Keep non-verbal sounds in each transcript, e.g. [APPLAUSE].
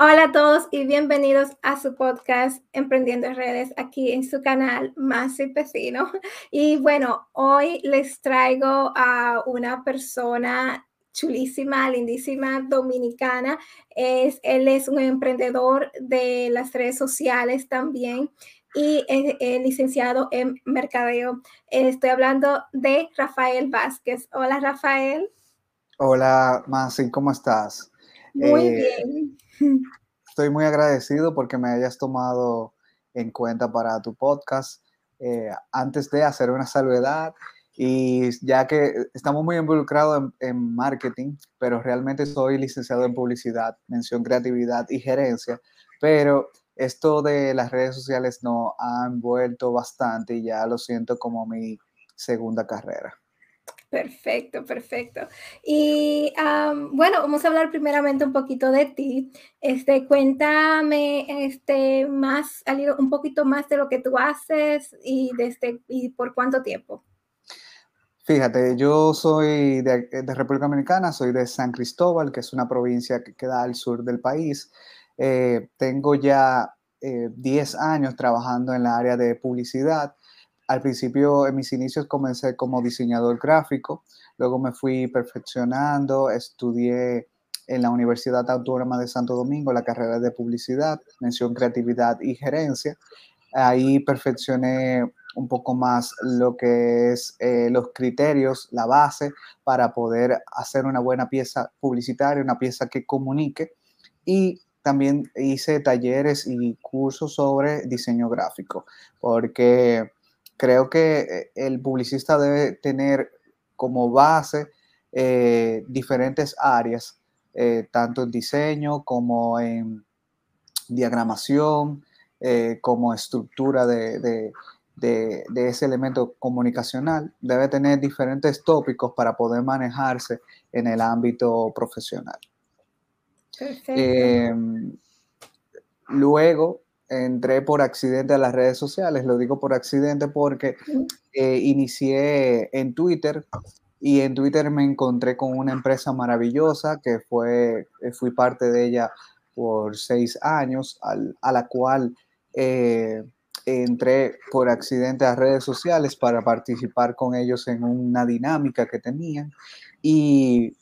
Hola a todos y bienvenidos a su podcast Emprendiendo en Redes aquí en su canal Más y Pecino. [LAUGHS] Y bueno, hoy les traigo a una persona chulísima, lindísima, dominicana. Es, él es un emprendedor de las redes sociales también y es, licenciado en mercadeo. Estoy hablando de Rafael Vázquez. Hola Rafael. Hola Masi, ¿cómo estás? Muy eh, bien. Estoy muy agradecido porque me hayas tomado en cuenta para tu podcast. Eh, antes de hacer una salvedad, y ya que estamos muy involucrados en, marketing, pero realmente soy licenciado en publicidad, mención creatividad y gerencia, pero esto de las redes sociales no ha envuelto bastante y ya lo siento como mi segunda carrera. Perfecto, perfecto. Y bueno, vamos a hablar primeramente un poquito de ti. Este, cuéntame este, más, un poquito más de lo que tú haces y, desde, y por cuánto tiempo. Fíjate, yo soy de, República Dominicana, soy de San Cristóbal, que es una provincia que queda al sur del país. Eh, tengo ya 10 eh, años trabajando en la área de publicidad al principio, en mis inicios, comencé como diseñador gráfico, luego me fui perfeccionando, estudié en la Universidad Autónoma de Santo Domingo la carrera de publicidad, mención creatividad y gerencia. Ahí perfeccioné un poco más lo que es eh, los criterios, la base para poder hacer una buena pieza publicitaria, una pieza que comunique. Y también hice talleres y cursos sobre diseño gráfico, porque creo que eh, el publicista debe tener como base eh, diferentes áreas, eh, tanto en diseño como en diagramación, como estructura de, ese elemento comunicacional. Debe tener diferentes tópicos para poder manejarse en el ámbito profesional. Luego, entré por accidente a las redes sociales. Lo digo por accidente porque eh, inicié en Twitter y en Twitter me encontré con una empresa maravillosa que fue, eh, fui parte de ella por seis años, a la cual eh, entré por accidente a redes sociales para participar con ellos en una dinámica que tenían. Y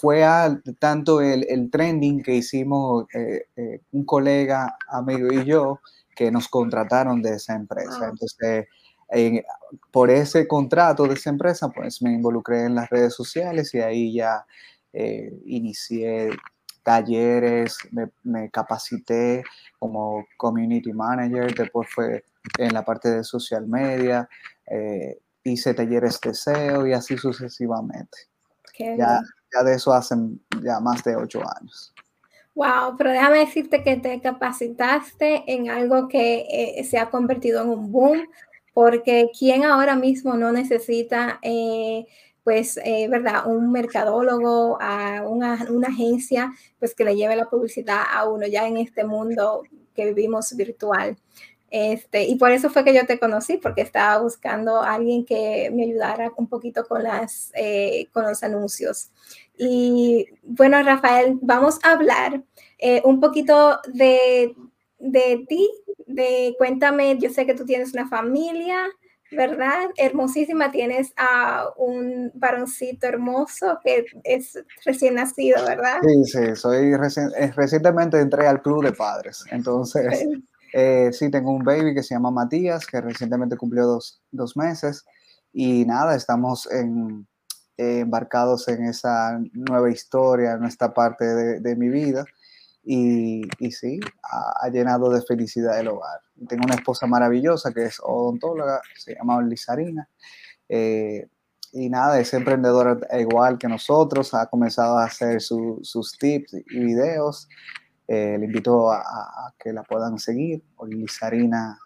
fue a, tanto el, trending que hicimos eh, eh, un colega, amigo y yo, que nos contrataron de esa empresa. Ah. Entonces, por ese contrato de esa empresa, pues me involucré en las redes sociales y ahí ya inicié talleres, me, capacité como community manager, después fue en la parte de social media, hice talleres de SEO y así sucesivamente. ya, de eso hacen ya más de ocho años. Wow, pero déjame decirte que te capacitaste en algo que eh, se ha convertido en un boom, porque ¿quién ahora mismo no necesita, eh, pues, eh, verdad, un mercadólogo, a una, una, agencia, pues, que le lleve la publicidad a uno ya en este mundo que vivimos virtual? Este, y por eso fue que yo te conocí, porque estaba buscando a alguien que me ayudara un poquito con, las, eh, con los anuncios. Y bueno, Rafael, vamos a hablar eh, un poquito de, de ti, de cuéntame, yo sé que tú tienes una familia, ¿verdad? Hermosísima, tienes a un varoncito hermoso que es recién nacido, ¿verdad? Sí, sí, soy eh, recientemente entré al club de padres, entonces... Eh, sí, tengo un baby que se llama Matías, que recientemente cumplió dos, meses. Y nada, estamos en, embarcados en esa nueva historia, en esta parte de, mi vida. Y, y sí, ha, llenado de felicidad el hogar. Tengo una esposa maravillosa que es odontóloga, se llama Lizarina. Eh, y nada, es emprendedora igual que nosotros, ha comenzado a hacer sus tips y videos. Eh, le invito a, que la puedan seguir, Olizarina,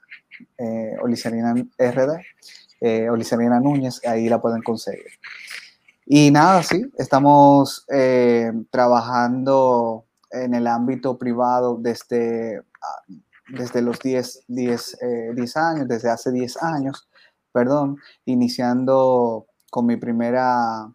eh, RD, eh, Olizarina Núñez, ahí la pueden conseguir. Y nada, sí, estamos eh, trabajando en el ámbito privado desde, ah, desde los 10, 10, 10 años, desde hace 10 años, perdón, iniciando con mi primera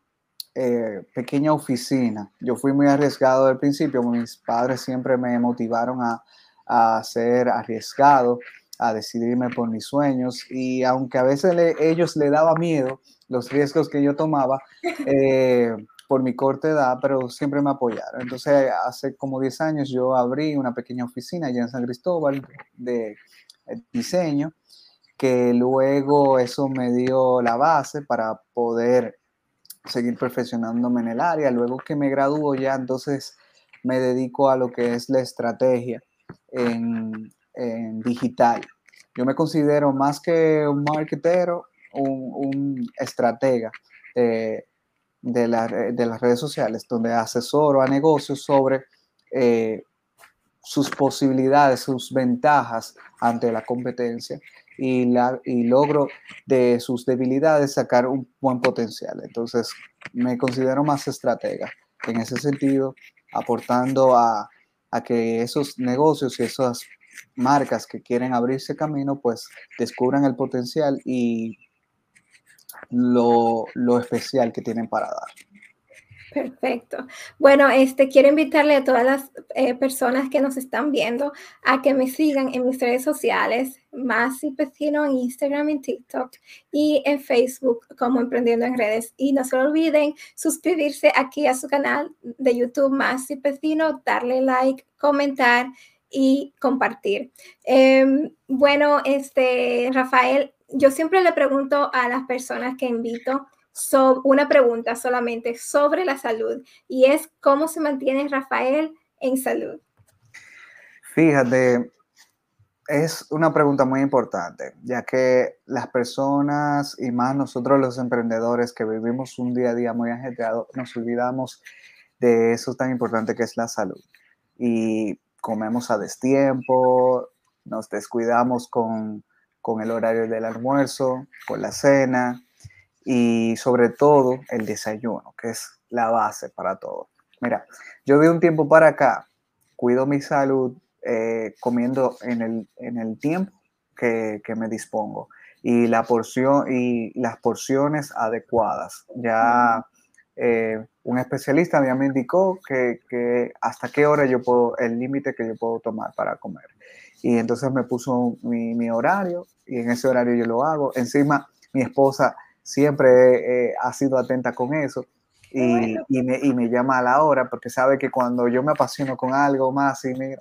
eh, pequeña oficina. Yo fui muy arriesgado al principio, mis padres siempre me motivaron a, a ser arriesgado, a decidirme por mis sueños y aunque a veces ellos le daba miedo los riesgos que yo tomaba [LAUGHS] eh, por mi corta edad, pero siempre me apoyaron. Entonces, hace como 10 años yo abrí una pequeña oficina allá en San Cristóbal de diseño, que luego eso me dio la base para poder seguir perfeccionándome en el área. Luego que me gradúo ya, entonces me dedico a lo que es la estrategia en, digital. Yo me considero más que un marketero, un, estratega de, de, las redes sociales, donde asesoro a negocios sobre eh, sus posibilidades, sus ventajas ante la competencia y, la, y logro de sus debilidades sacar un buen potencial. Entonces, me considero más estratega en ese sentido, aportando a, a que esos negocios y esas marcas que quieren abrirse camino, pues descubran el potencial y lo, lo especial que tienen para dar. Perfecto. Bueno, este quiero invitarle a todas las eh, personas que nos están viendo a que me sigan en mis redes sociales, más y Pecino en Instagram y TikTok y en Facebook como Emprendiendo en Redes. Y no se olviden suscribirse aquí a su canal de YouTube Más y Pecino, darle like, comentar y compartir. Em, bueno, este Rafael, yo siempre le pregunto a las personas que invito una pregunta solamente sobre la salud y es cómo se mantiene Rafael en salud. Fíjate, es una pregunta muy importante, ya que las personas y más nosotros los emprendedores que vivimos un día a día muy ajetreado, nos olvidamos de eso tan importante que es la salud. Y comemos a destiempo, nos descuidamos con, con el horario del almuerzo, con la cena, y sobre todo el desayuno, que es la base para todo. Mira, yo de un tiempo para acá cuido mi salud eh, comiendo en el, en el tiempo que, que, me dispongo y, la porción, y las porciones adecuadas. Ya eh, un especialista ya me indicó que, que, hasta qué hora yo puedo, el límite que yo puedo tomar para comer. Y entonces me puso mi, mi horario y en ese horario yo lo hago. Encima, mi esposa siempre eh, ha sido atenta con eso y, y, me, y, me, llama a la hora porque sabe que cuando yo me apasiono con algo más y me,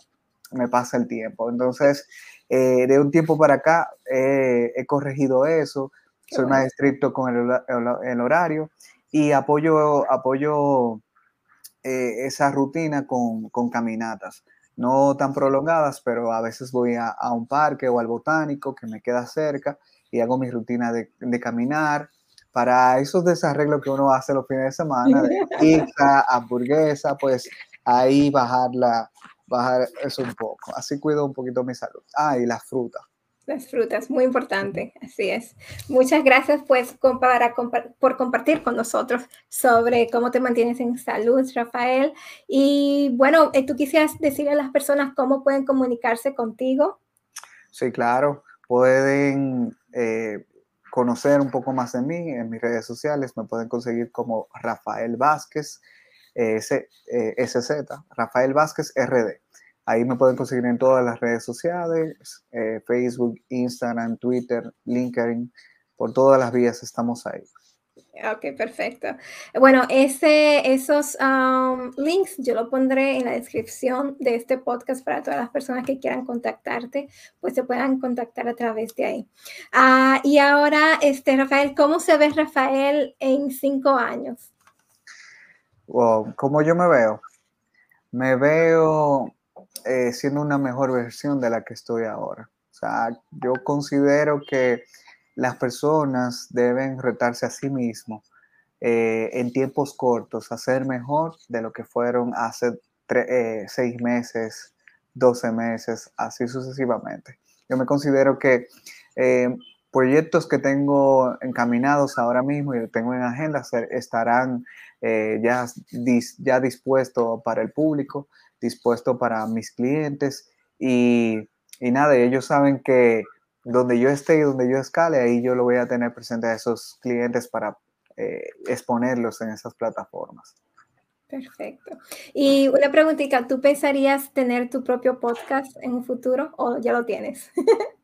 me pasa el tiempo. Entonces, eh, de un tiempo para acá eh, he corregido eso, soy más estricto con el, el, horario y apoyo, apoyo esa rutina con, con, caminatas. No tan prolongadas, pero a veces voy a, a un parque o al botánico que me queda cerca y hago mi rutina de, de caminar para esos desarreglos que uno hace los fines de semana, de [LAUGHS] pizza, hamburguesa, pues ahí bajarla, bajar eso un poco. Así cuido un poquito mi salud. Ah, y las frutas. Las frutas, muy importante, así es. Muchas gracias pues para, por compartir con nosotros sobre cómo te mantienes en salud, Rafael. Y bueno, eh, ¿tú quisieras decirle a las personas cómo pueden comunicarse contigo? Sí, claro. Pueden eh, conocer un poco más de mí en mis redes sociales, me pueden conseguir como Rafael Vázquez, eh, SZ, Rafael Vázquez RD. Ahí me pueden conseguir en todas las redes sociales, eh, Facebook, Instagram, Twitter, LinkedIn, por todas las vías estamos ahí. Ok, perfecto. Bueno, ese, esos um, links yo lo pondré en la descripción de este podcast para todas las personas que quieran contactarte, pues se puedan contactar a través de ahí. Ah, y ahora, este, Rafael, ¿cómo se ve Rafael en cinco años? Wow, ¿cómo yo me veo? Me veo eh, siendo una mejor versión de la que estoy ahora. O sea, yo considero que las personas deben retarse a sí mismos eh, en tiempos cortos a ser mejor de lo que fueron hace eh, seis meses, doce meses, así sucesivamente. Yo me considero que eh, proyectos que tengo encaminados ahora mismo y tengo en agenda estarán ya, ya dispuestos para el público, dispuessto para mis clientes y, y nada, ellos saben que donde yo esté y donde yo escale, ahí yo lo voy a tener presente a esos clientes para eh, exponerlos en esas plataformas. Perfecto. Y una preguntita, ¿tú pensarías tener tu propio podcast en un futuro o ya lo tienes? [LAUGHS]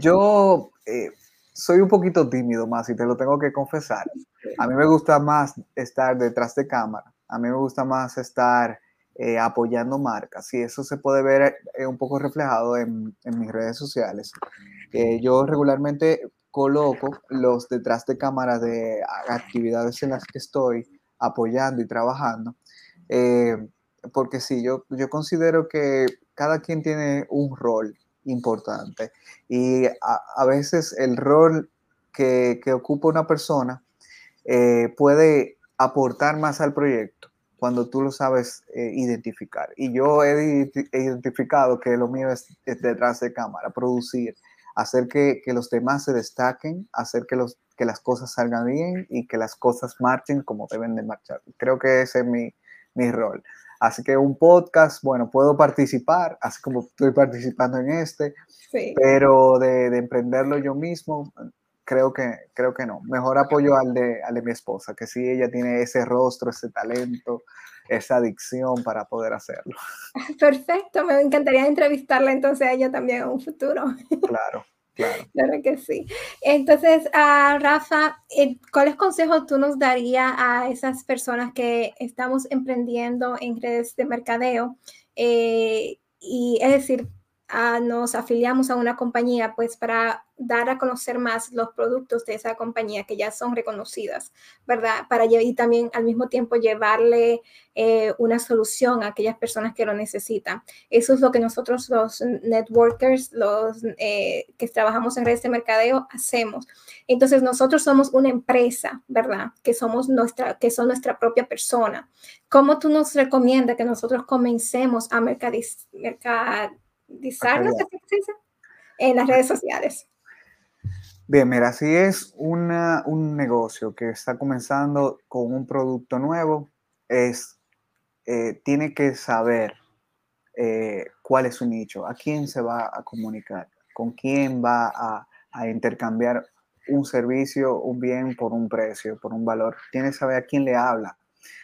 Yo eh, soy un poquito tímido más y te lo tengo que confesar. A mí me gusta más estar detrás de cámara, a mí me gusta más estar eh, apoyando marcas y eso se puede ver eh, un poco reflejado en, mis redes sociales. yo regularmente coloco los detrás de cámara de actividades en las que estoy apoyando y trabajando. porque sí, yo, yo considero que cada quien tiene un rol importante. Y a, veces el rol que, ocupa una persona eh, puede aportar más al proyecto cuando tú lo sabes eh, identificar. Y yo he, identificado que lo mío es, detrás de cámara, producir, hacer que, los demás se destaquen, hacer que, los, que las cosas salgan bien y que las cosas marchen como deben de marchar. Creo que ese es mi, mi rol. Así que un podcast, bueno, puedo participar, así como estoy participando en este, pero de, emprenderlo yo mismo, creo que, creo que no. Mejor apoyo al de, al de mi esposa, que sí, ella tiene ese rostro, ese talento, esa adicción para poder hacerlo. [LAUGHS] Perfecto, me encantaría entrevistarla entonces a ella también en un futuro. [LAUGHS] Claro. Claro. que sí. Entonces, uh, Rafa, eh, ¿cuáles consejos tú nos darías a esas personas que estamos emprendiendo en redes de mercadeo? Eh, y es decir, nos afiliamos a una compañía pues para dar a conocer más los productos de esa compañía que ya son reconocidas, ¿verdad? Para y también al mismo tiempo llevarle eh, una solución a aquellas personas que lo necesitan. Eso es lo que nosotros los networkers, los eh, que trabajamos en redes de mercadeo, hacemos. Entonces nosotros somos una empresa, ¿verdad? Que somos nuestra, que son nuestra propia persona. ¿Cómo tú nos recomiendas que nosotros comencemos a mercadizar? En las redes sociales. Bien, mira, si es un negocio que está comenzando con un producto nuevo, es, eh, tiene que saber eh, cuál es su nicho, a quién se va a comunicar, con quién va a, intercambiar un servicio, un bien por un precio, por un valor. Tiene que saber a quién le habla.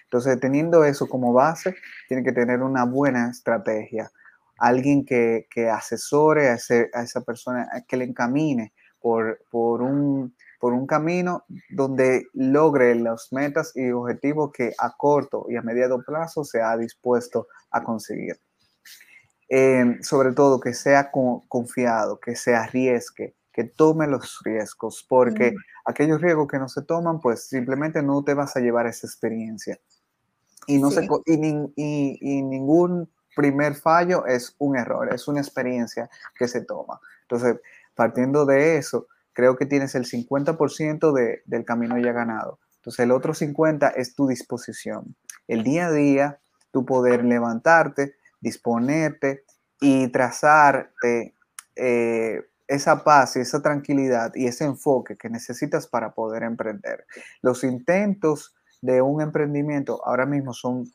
Entonces, teniendo eso como base, tiene que tener una buena estrategia alguien que, asesore a, esa persona, que le encamine por, por, un, por un camino donde logre las metas y objetivos que a corto y a mediano plazo se ha dispuesto a conseguir. Em, sobre todo que sea confiado, que se arriesgue, que tome los riesgos, porque mm. aquellos riesgos que no se toman, pues simplemente no te vas a llevar esa experiencia. Y, no se, y ningún primer fallo es un error, es una experiencia que se toma. Entonces, partiendo de eso, creo que tienes el 50% de, del camino ya ganado. Entonces, el otro 50% es tu disposición. El día a día, tu poder levantarte, disponerte y trazarte eh, esa paz y esa tranquilidad y ese enfoque que necesitas para poder emprender. Los intentos de un emprendimiento ahora mismo son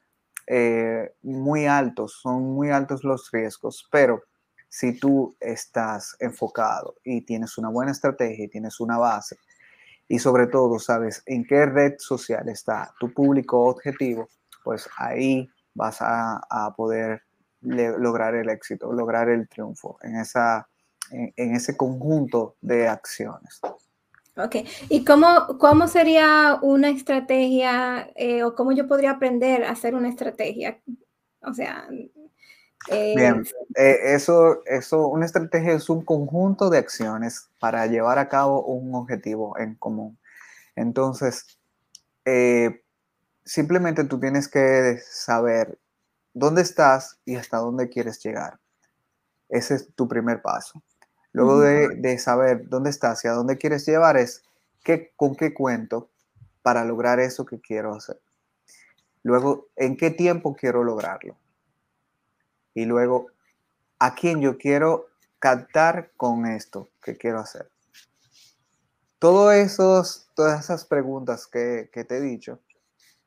eh, muy altos, son muy altos los riesgos, pero si tú estás enfocado y tienes una buena estrategia y tienes una base, y sobre todo sabes en qué red social está tu público objetivo, pues ahí vas a, poder lograr el éxito, lograr el triunfo en, esa, en ese conjunto de acciones. Ok, ¿y cómo, cómo sería una estrategia eh, o cómo yo podría aprender a hacer una estrategia? O sea... Eh, Bien, eh, eso, eso, una estrategia es un conjunto de acciones para llevar a cabo un objetivo en común. Entonces, simplemente tú tienes que saber dónde estás y hasta dónde quieres llegar. Ese es tu primer paso. Luego de, saber dónde estás y a dónde quieres llevar es qué, con qué cuento para lograr eso que quiero hacer. Luego, en qué tiempo quiero lograrlo. Y luego, a quién yo quiero captar con esto que quiero hacer. Todo esos, todas esas preguntas que, te he dicho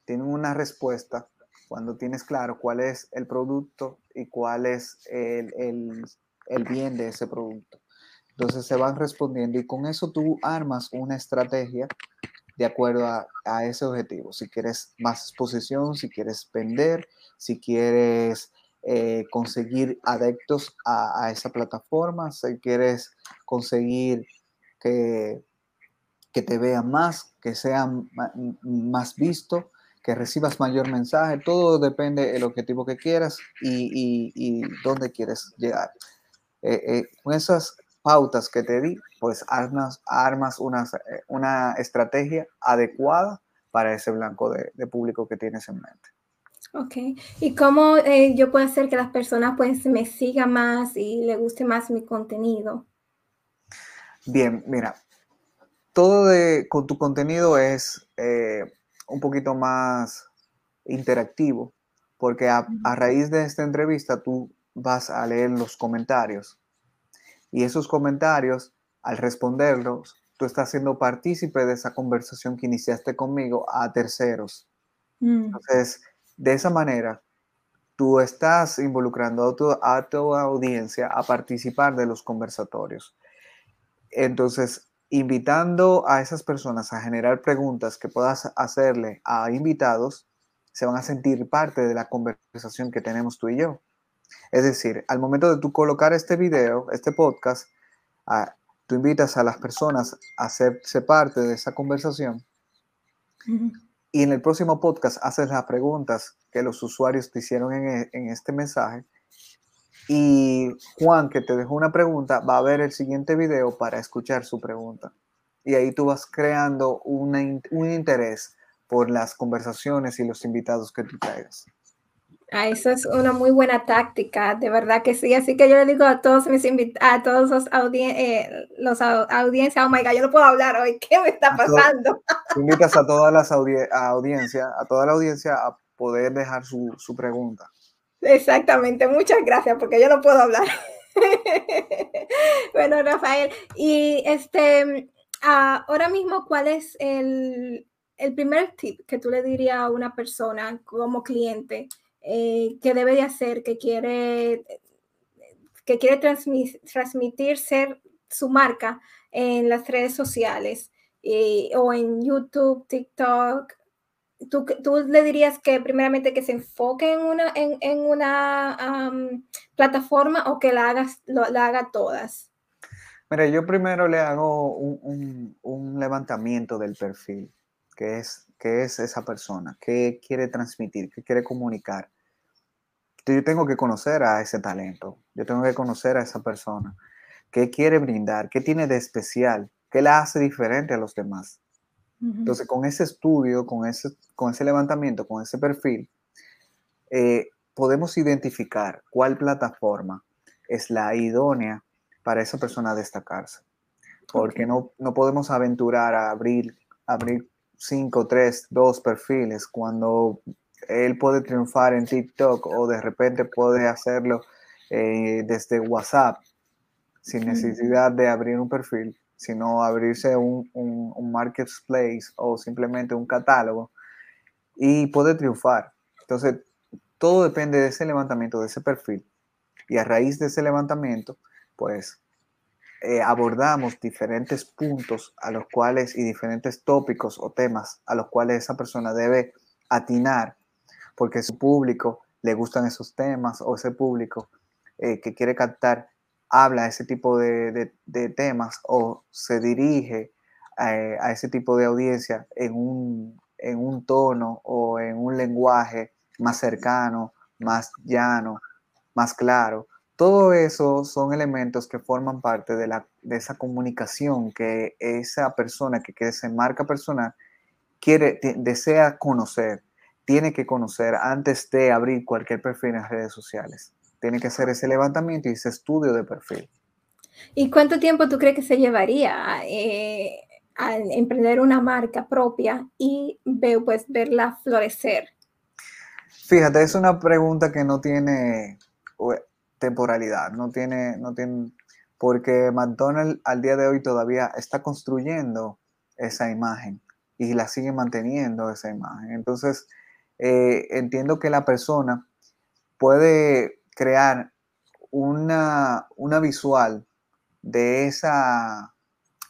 tienen una respuesta cuando tienes claro cuál es el producto y cuál es el bien de ese producto. Entonces se van respondiendo y con eso tú armas una estrategia de acuerdo a, ese objetivo. Si quieres más exposición, si quieres vender, si quieres eh, conseguir adeptos a, esa plataforma, si quieres conseguir que, que te vean más, que sean más visto, que recibas mayor mensaje, todo depende del objetivo que quieras y, y, dónde quieres llegar. Eh, eh, con esas pautas que te di, pues armas, armas una, eh, una estrategia adecuada para ese blanco de, público que tienes en mente. Ok, ¿y cómo yo puedo hacer que las personas pues me sigan más y le guste más mi contenido? Bien, mira, todo de, con tu contenido es un poquito más interactivo, porque a, raíz de esta entrevista tú vas a leer los comentarios y esos comentarios, al responderlos, tú estás siendo partícipe de esa conversación que iniciaste conmigo a terceros. Mm. Entonces, de esa manera, tú estás involucrando a tu, a tu audiencia a participar de los conversatorios. Entonces, invitando a esas personas a generar preguntas que puedas hacerle a invitados, se van a sentir parte de la conversación que tenemos tú y yo. Es decir, al momento de tú colocar este video, este podcast, tú invitas a las personas a hacerse parte de esa conversación y en el próximo podcast haces las preguntas que los usuarios te hicieron en, e, en este mensaje y Juan, que te dejó una pregunta, va a ver el siguiente video para escuchar su pregunta. Y ahí tú vas creando un interés por las conversaciones y los invitados que tú traigas. Ah, eso es una muy buena táctica, de verdad que sí. Así que yo le digo a todos mis invitados, a todos los, eh, los audiencias, oh my God, yo no puedo hablar hoy, ¿qué me está pasando? invitas a todas las audiencias, a toda la audiencia a poder dejar su, su pregunta. Exactamente, muchas gracias, porque yo no puedo hablar. [LAUGHS] bueno, Rafael, y este, ah, ahora mismo, ¿cuál es el, primer tip que tú le dirías a una persona como cliente eh, que debe de hacer, que quiere, que quiere transmitir, ser su marca en las redes sociales eh, o en YouTube, TikTok, ¿tú, le dirías que primeramente que se enfoque en una, en, una plataforma o que la, hagas, la haga todas? Mira, yo primero le hago un, levantamiento del perfil, que es, que es esa persona, qué quiere transmitir, qué quiere comunicar. Yo tengo que conocer a ese talento, yo tengo que conocer a esa persona, qué quiere brindar, qué tiene de especial, qué la hace diferente a los demás. Entonces, con ese estudio, con ese, con ese levantamiento, con ese perfil, eh, podemos identificar cuál plataforma es la idónea para esa persona destacarse. Porque no, no podemos aventurar a abrir, abrir cinco, tres, dos perfiles cuando él puede triunfar en TikTok o de repente puede hacerlo eh, desde WhatsApp sin necesidad de abrir un perfil sino abrirse un, un, marketplace o simplemente un catálogo y poder triunfar. Entonces, todo depende de ese levantamiento, de ese perfil. Y a raíz de ese levantamiento, pues eh, abordamos diferentes puntos a los cuales y diferentes tópicos o temas a los cuales esa persona debe atinar, porque su público le gustan esos temas o ese público eh, que quiere captar habla ese tipo de, temas o se dirige eh, a, ese tipo de audiencia en un, en un tono o en un lenguaje más cercano, más llano, más claro. Todo eso son elementos que forman parte de, la, de esa comunicación que esa persona que quiere ser marca personal quiere, desea conocer, tiene que conocer antes de abrir cualquier perfil en las redes sociales tiene que hacer ese levantamiento y ese estudio de perfil. ¿Y cuánto tiempo tú crees que se llevaría eh, a emprender una marca propia y veo, pues, verla florecer? Fíjate, es una pregunta que no tiene temporalidad, no tiene, no tiene, porque McDonald's al día de hoy todavía está construyendo esa imagen y la sigue manteniendo esa imagen. Entonces, eh, entiendo que la persona puede crear una, una visual de, esa,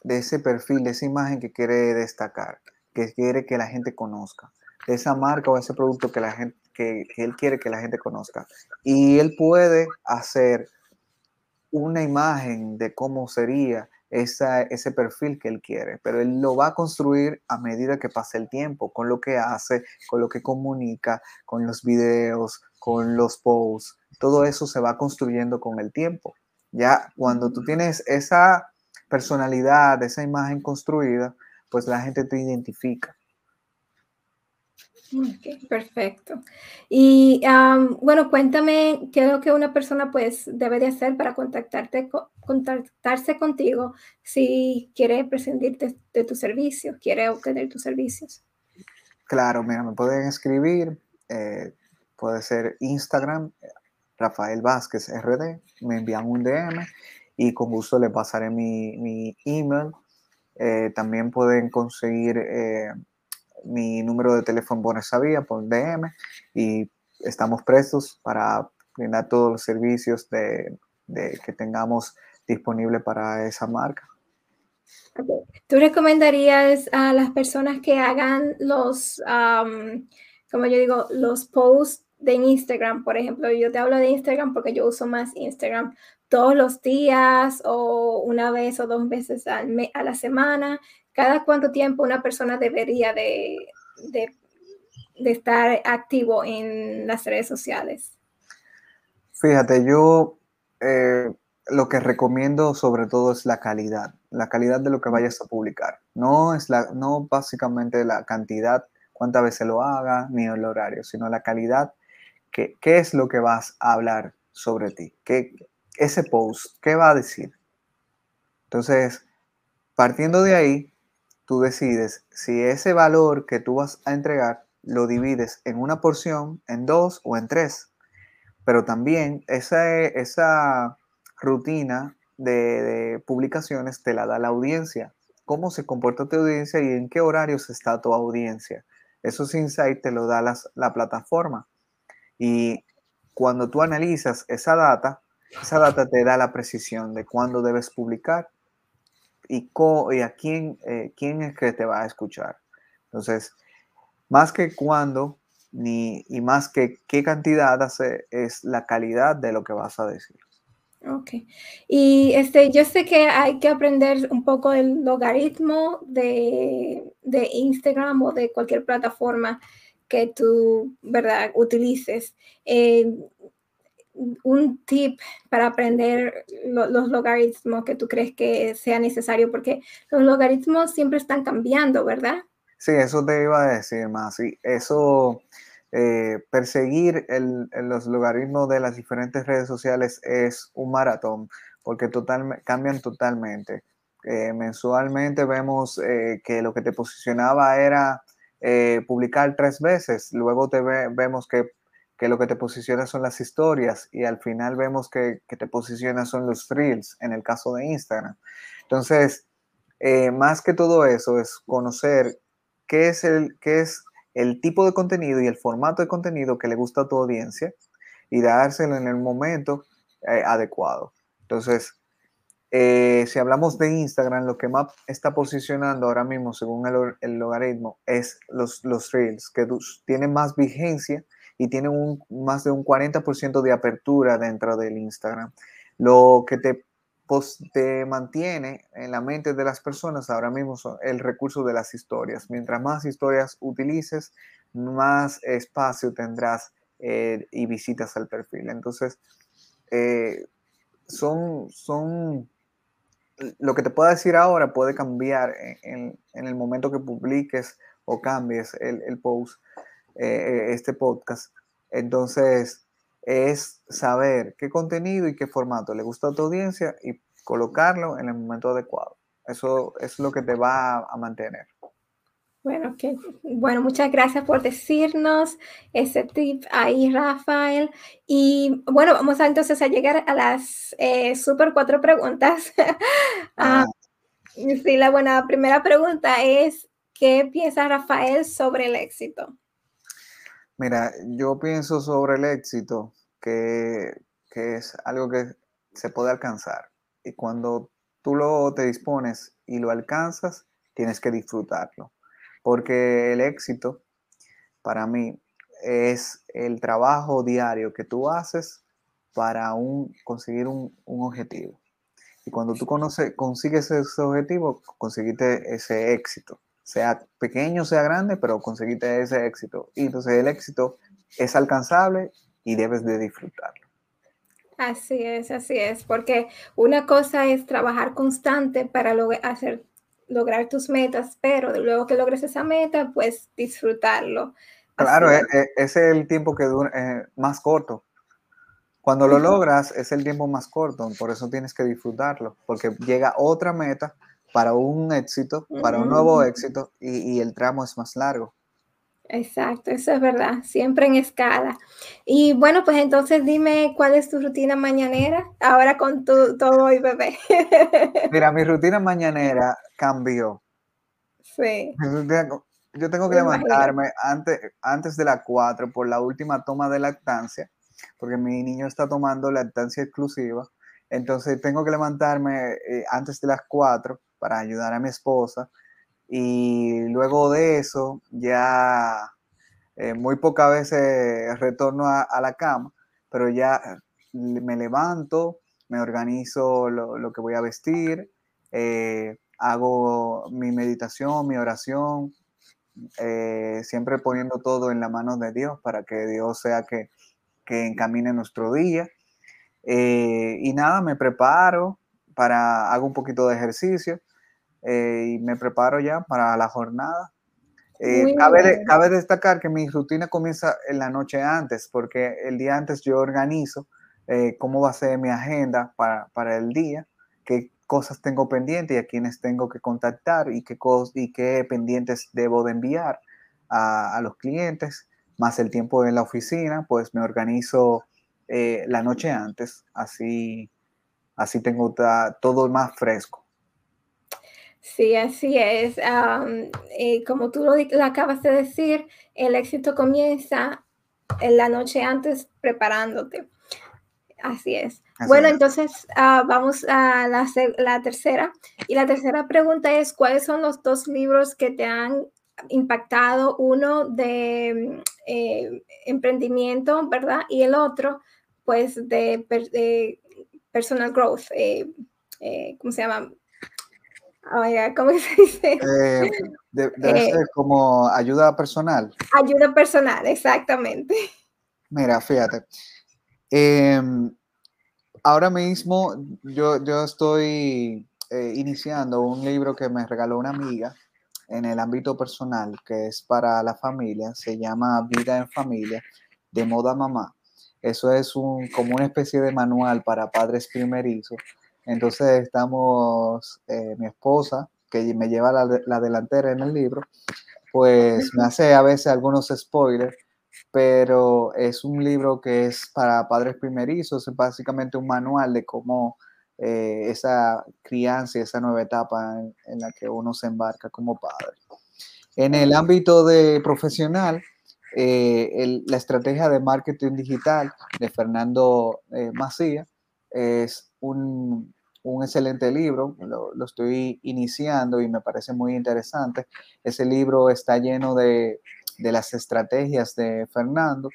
de ese perfil, de esa imagen que quiere destacar. que quiere que la gente conozca, de esa marca o ese producto que, la gente, que, él quiere que la gente conozca. Y él puede hacer una imagen de cómo sería esa, ese perfil que él quiere, pero él lo va a construir a medida que pase el tiempo, con lo que hace, con lo que comunica, con los videos, con los posts, todo eso se va construyendo con el tiempo. Ya cuando tú tienes esa personalidad, esa imagen construida, pues la gente te identifica. Perfecto. Y bueno, cuéntame qué es lo que una persona pues debe de hacer para contactarte, contactarse contigo si quiere prescindir de, tus servicios, quiere obtener tus servicios. Claro, mira, me pueden escribir, eh, puede ser Instagram, Rafael Vázquez RD, me envían un DM y con gusto le pasaré mi, email. Eh, también pueden conseguir eh, mi número de teléfono esa vía, por DM, y estamos prestos para brindar todos los servicios de, que tengamos disponible para esa marca. ¿Tú recomendarías a las personas que hagan los, como yo digo, los posts de Instagram, por ejemplo? Yo te hablo de Instagram porque yo uso más Instagram todos los días o una vez o dos veces a la semana. ¿Cada cuánto tiempo una persona debería de, de, estar activo en las redes sociales? Fíjate, yo eh, lo que recomiendo sobre todo es la calidad, la calidad de lo que vayas a publicar. No es la, no básicamente la cantidad, cuántas veces lo haga, ni el horario, sino la calidad, qué es lo que vas a hablar sobre ti, qué, ese post, ¿qué va a decir? Entonces, partiendo de ahí, tú decides si ese valor que tú vas a entregar lo divides en una porción, en dos o en tres. Pero también esa, esa rutina de, publicaciones te la da la audiencia. ¿Cómo se comporta tu audiencia y en qué horarios está tu audiencia? Esos insights te lo da la plataforma. Y cuando tú analizas esa data, esa data te da la precisión de cuándo debes publicar y, y a quién, eh, quién es que te va a escuchar. Entonces, más que cuándo, ni, y más que qué cantidad hace, es la calidad de lo que vas a decir. Ok. Y este, yo sé que hay que aprender un poco el logaritmo de, de Instagram o de cualquier plataforma que tú, ¿verdad?, utilices. Eh, un tip para aprender los logaritmos que tú crees que sea necesario, porque los logaritmos siempre están cambiando, ¿verdad? Sí, eso te iba a decir más. Sí, eso, eh, perseguir los logaritmos de las diferentes redes sociales es un maratón, porque cambian totalmente. Eh, mensualmente vemos eh, que lo que te posicionaba era publicar tres veces, luego te vemos que que lo que te posiciona son las historias y al final vemos que, que te posiciona son los reels en el caso de Instagram. Entonces, eh, más que todo eso es conocer qué es, el, qué es el tipo de contenido y el formato de contenido que le gusta a tu audiencia y dárselo en el momento eh, adecuado. Entonces, eh, si hablamos de Instagram, lo que más está posicionando ahora mismo, según el, el logaritmo, es los, los reels, que tienen más vigencia y tiene un, más de un 40% de apertura dentro del Instagram. Lo que te, mantiene en la mente de las personas ahora mismo son el recurso de las historias. Mientras más historias utilices, más espacio tendrás eh, y visitas al perfil. Entonces, eh, son, son, lo que te puedo decir ahora puede cambiar en, el momento que publiques o cambies el post, eh, eh, este podcast. Entonces, es saber qué contenido y qué formato le gusta a tu audiencia y colocarlo en el momento adecuado. Eso es lo que te va a mantener. Bueno, que, bueno, muchas gracias por decirnos ese tip ahí, Rafael. Y bueno, vamos a, entonces a llegar a las eh, super cuatro preguntas. [LAUGHS] Ah, sí, la buena primera pregunta es, ¿qué piensa Rafael sobre el éxito? Mira, yo pienso sobre el éxito que, es algo que se puede alcanzar. Y cuando tú lo te dispones y lo alcanzas, tienes que disfrutarlo. porque el éxito para mí es el trabajo diario que tú haces para un, conseguir un, objetivo. Y cuando tú consigues ese objetivo, conseguiste ese éxito. Sea pequeño, sea grande, pero conseguiste ese éxito. Y entonces el éxito es alcanzable y debes de disfrutarlo. Así es, así es, porque una cosa es trabajar constante para hacer, lograr tus metas, pero luego que logres esa meta, pues disfrutarlo. Claro, e, e, es, el tiempo que dura eh, más corto. Cuando lo logras es el tiempo más corto, por eso tienes que disfrutarlo, porque llega otra meta para un éxito, para un nuevo éxito y, el tramo es más largo. Exacto, eso es verdad, siempre en escala. Y bueno, pues entonces dime cuál es tu rutina mañanera ahora con tu, todo hoy bebé. [LAUGHS] Mira, mi rutina mañanera cambió. Sí. Yo tengo que levantarme antes, antes de las 4 por la última toma de lactancia, porque mi niño está tomando lactancia exclusiva. Entonces tengo que levantarme eh, antes de las 4 para ayudar a mi esposa. Y luego de eso, ya eh, muy pocas veces retorno a, la cama, pero ya me levanto, me organizo lo, que voy a vestir, eh, hago mi meditación, mi oración, eh, siempre poniendo todo en la mano de Dios para que Dios sea que, que encamine nuestro día. Eh, y nada, me preparo para, hago un poquito de ejercicio eh, y me preparo ya para la jornada. cabe, cabe, destacar que mi rutina comienza en la noche antes, porque el día antes yo organizo cómo va a ser mi agenda para, para el día, qué, cosas tengo pendientes y a quienes tengo que contactar y qué, y qué pendientes debo de enviar a, los clientes, más el tiempo en la oficina, pues me organizo eh, la noche antes, así, así tengo todo más fresco. Sí, así es. Eh, como tú lo, lo, acabas de decir, el éxito comienza en la noche antes preparándote. Así es. bueno, entonces ah, vamos a la, tercera. Y la tercera pregunta es, ¿cuáles son los dos libros que te han impactado? Uno de eh, emprendimiento, ¿verdad? Y el otro, pues, de, personal growth. Eh, eh, ¿Cómo se llama? ¿Cómo [LAUGHS] se dice? debe ser como ayuda personal. Ayuda personal, exactamente. Mira, fíjate. Em, ahora mismo yo, yo estoy eh, iniciando un libro que me regaló una amiga en el ámbito personal, que es para la familia, se llama Vida en Familia, de Moda Mamá. Eso es un, como una especie de manual para padres primerizos. Entonces estamos, eh, mi esposa, que me lleva la, la delantera en el libro, pues me hace a veces algunos spoilers pero es un libro que es para padres primerizos, es básicamente un manual de cómo eh, esa crianza y esa nueva etapa en, la que uno se embarca como padre. En el ámbito de profesional, eh, la estrategia de marketing digital de Fernando eh, Macía es un, excelente libro, lo, lo, estoy iniciando y me parece muy interesante. Ese libro está lleno de de las estrategias de Fernando,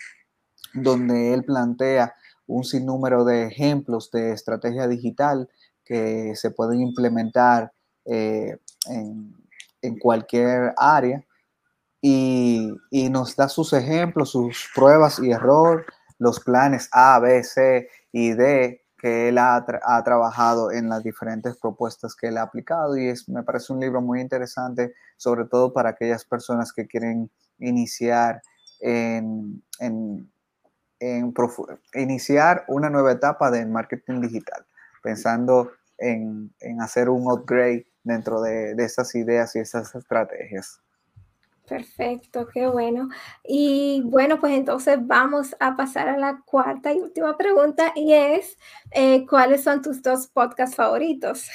donde él plantea un sinnúmero de ejemplos de estrategia digital que se pueden implementar eh, en, cualquier área y, nos da sus ejemplos, sus pruebas y error, los planes A, B, C y D que él ha, ha, trabajado en las diferentes propuestas que él ha aplicado y es, me parece un libro muy interesante, sobre todo para aquellas personas que quieren iniciar en, iniciar una nueva etapa del marketing digital, pensando en, hacer un upgrade dentro de, de esas ideas y esas estrategias. Perfecto, qué bueno. Y bueno, pues entonces vamos a pasar a la cuarta y última pregunta y es, eh, ¿cuáles son tus dos podcasts favoritos?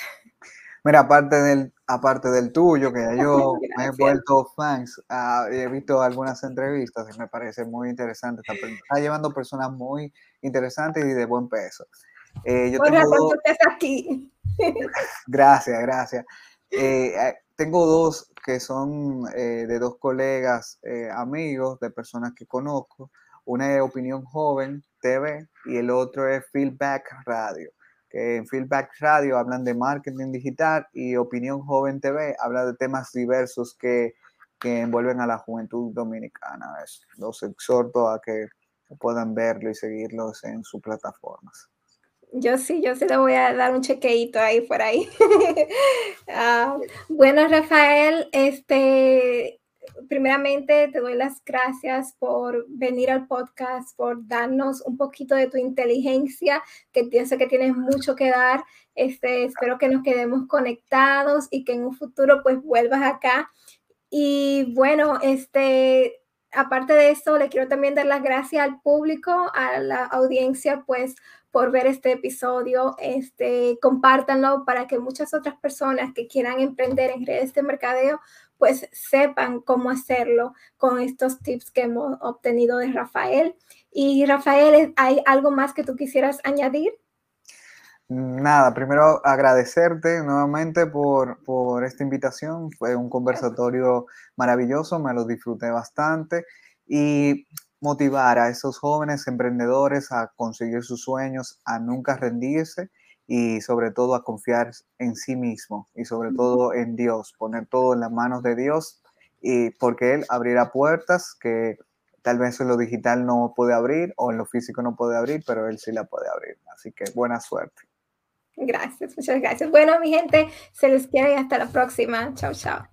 Mira, aparte del, aparte del tuyo, que [LAUGHS] yo me he vuelto fans, ah, he visto algunas entrevistas y me parece muy interesante. Está, llevando personas muy interesantes y de buen peso. Eh, yo tengo dos... aquí. [LAUGHS] Gracias, gracias. Eh, eh, tengo dos que son eh, de dos colegas eh, amigos, de personas que conozco. Una es Opinión Joven TV y el otro es Feedback Radio. Que en Feedback Radio hablan de marketing digital y Opinión Joven TV habla de temas diversos que, que envuelven a la juventud dominicana. Los exhorto a que puedan verlo y seguirlos en sus plataformas. Yo sí, yo sí le voy a dar un chequeito ahí por ahí. [LAUGHS] Ah, bueno, Rafael, este, primeramente te doy las gracias por venir al podcast, por darnos un poquito de tu inteligencia, que pienso que tienes mucho que dar. Este, espero que nos quedemos conectados y que en un futuro pues vuelvas acá. Y bueno, este, aparte de eso, le quiero también dar las gracias al público, a la audiencia, pues por ver este episodio. Este, compártanlo para que muchas otras personas que quieran emprender en redes de mercadeo, pues sepan cómo hacerlo con estos tips que hemos obtenido de Rafael. Y Rafael, ¿hay algo más que tú quisieras añadir? Nada, primero agradecerte nuevamente por, por esta invitación. Fue un conversatorio maravilloso, me lo disfruté bastante. Y motivar a esos jóvenes emprendedores a conseguir sus sueños, a nunca rendirse y sobre todo a confiar en sí mismo y sobre todo en Dios, poner todo en las manos de Dios y porque Él abrirá puertas que tal vez en lo digital no puede abrir o en lo físico no puede abrir, pero Él sí la puede abrir. Así que buena suerte. Gracias, muchas gracias. Bueno, mi gente, se les quiere y hasta la próxima. Chao, chao.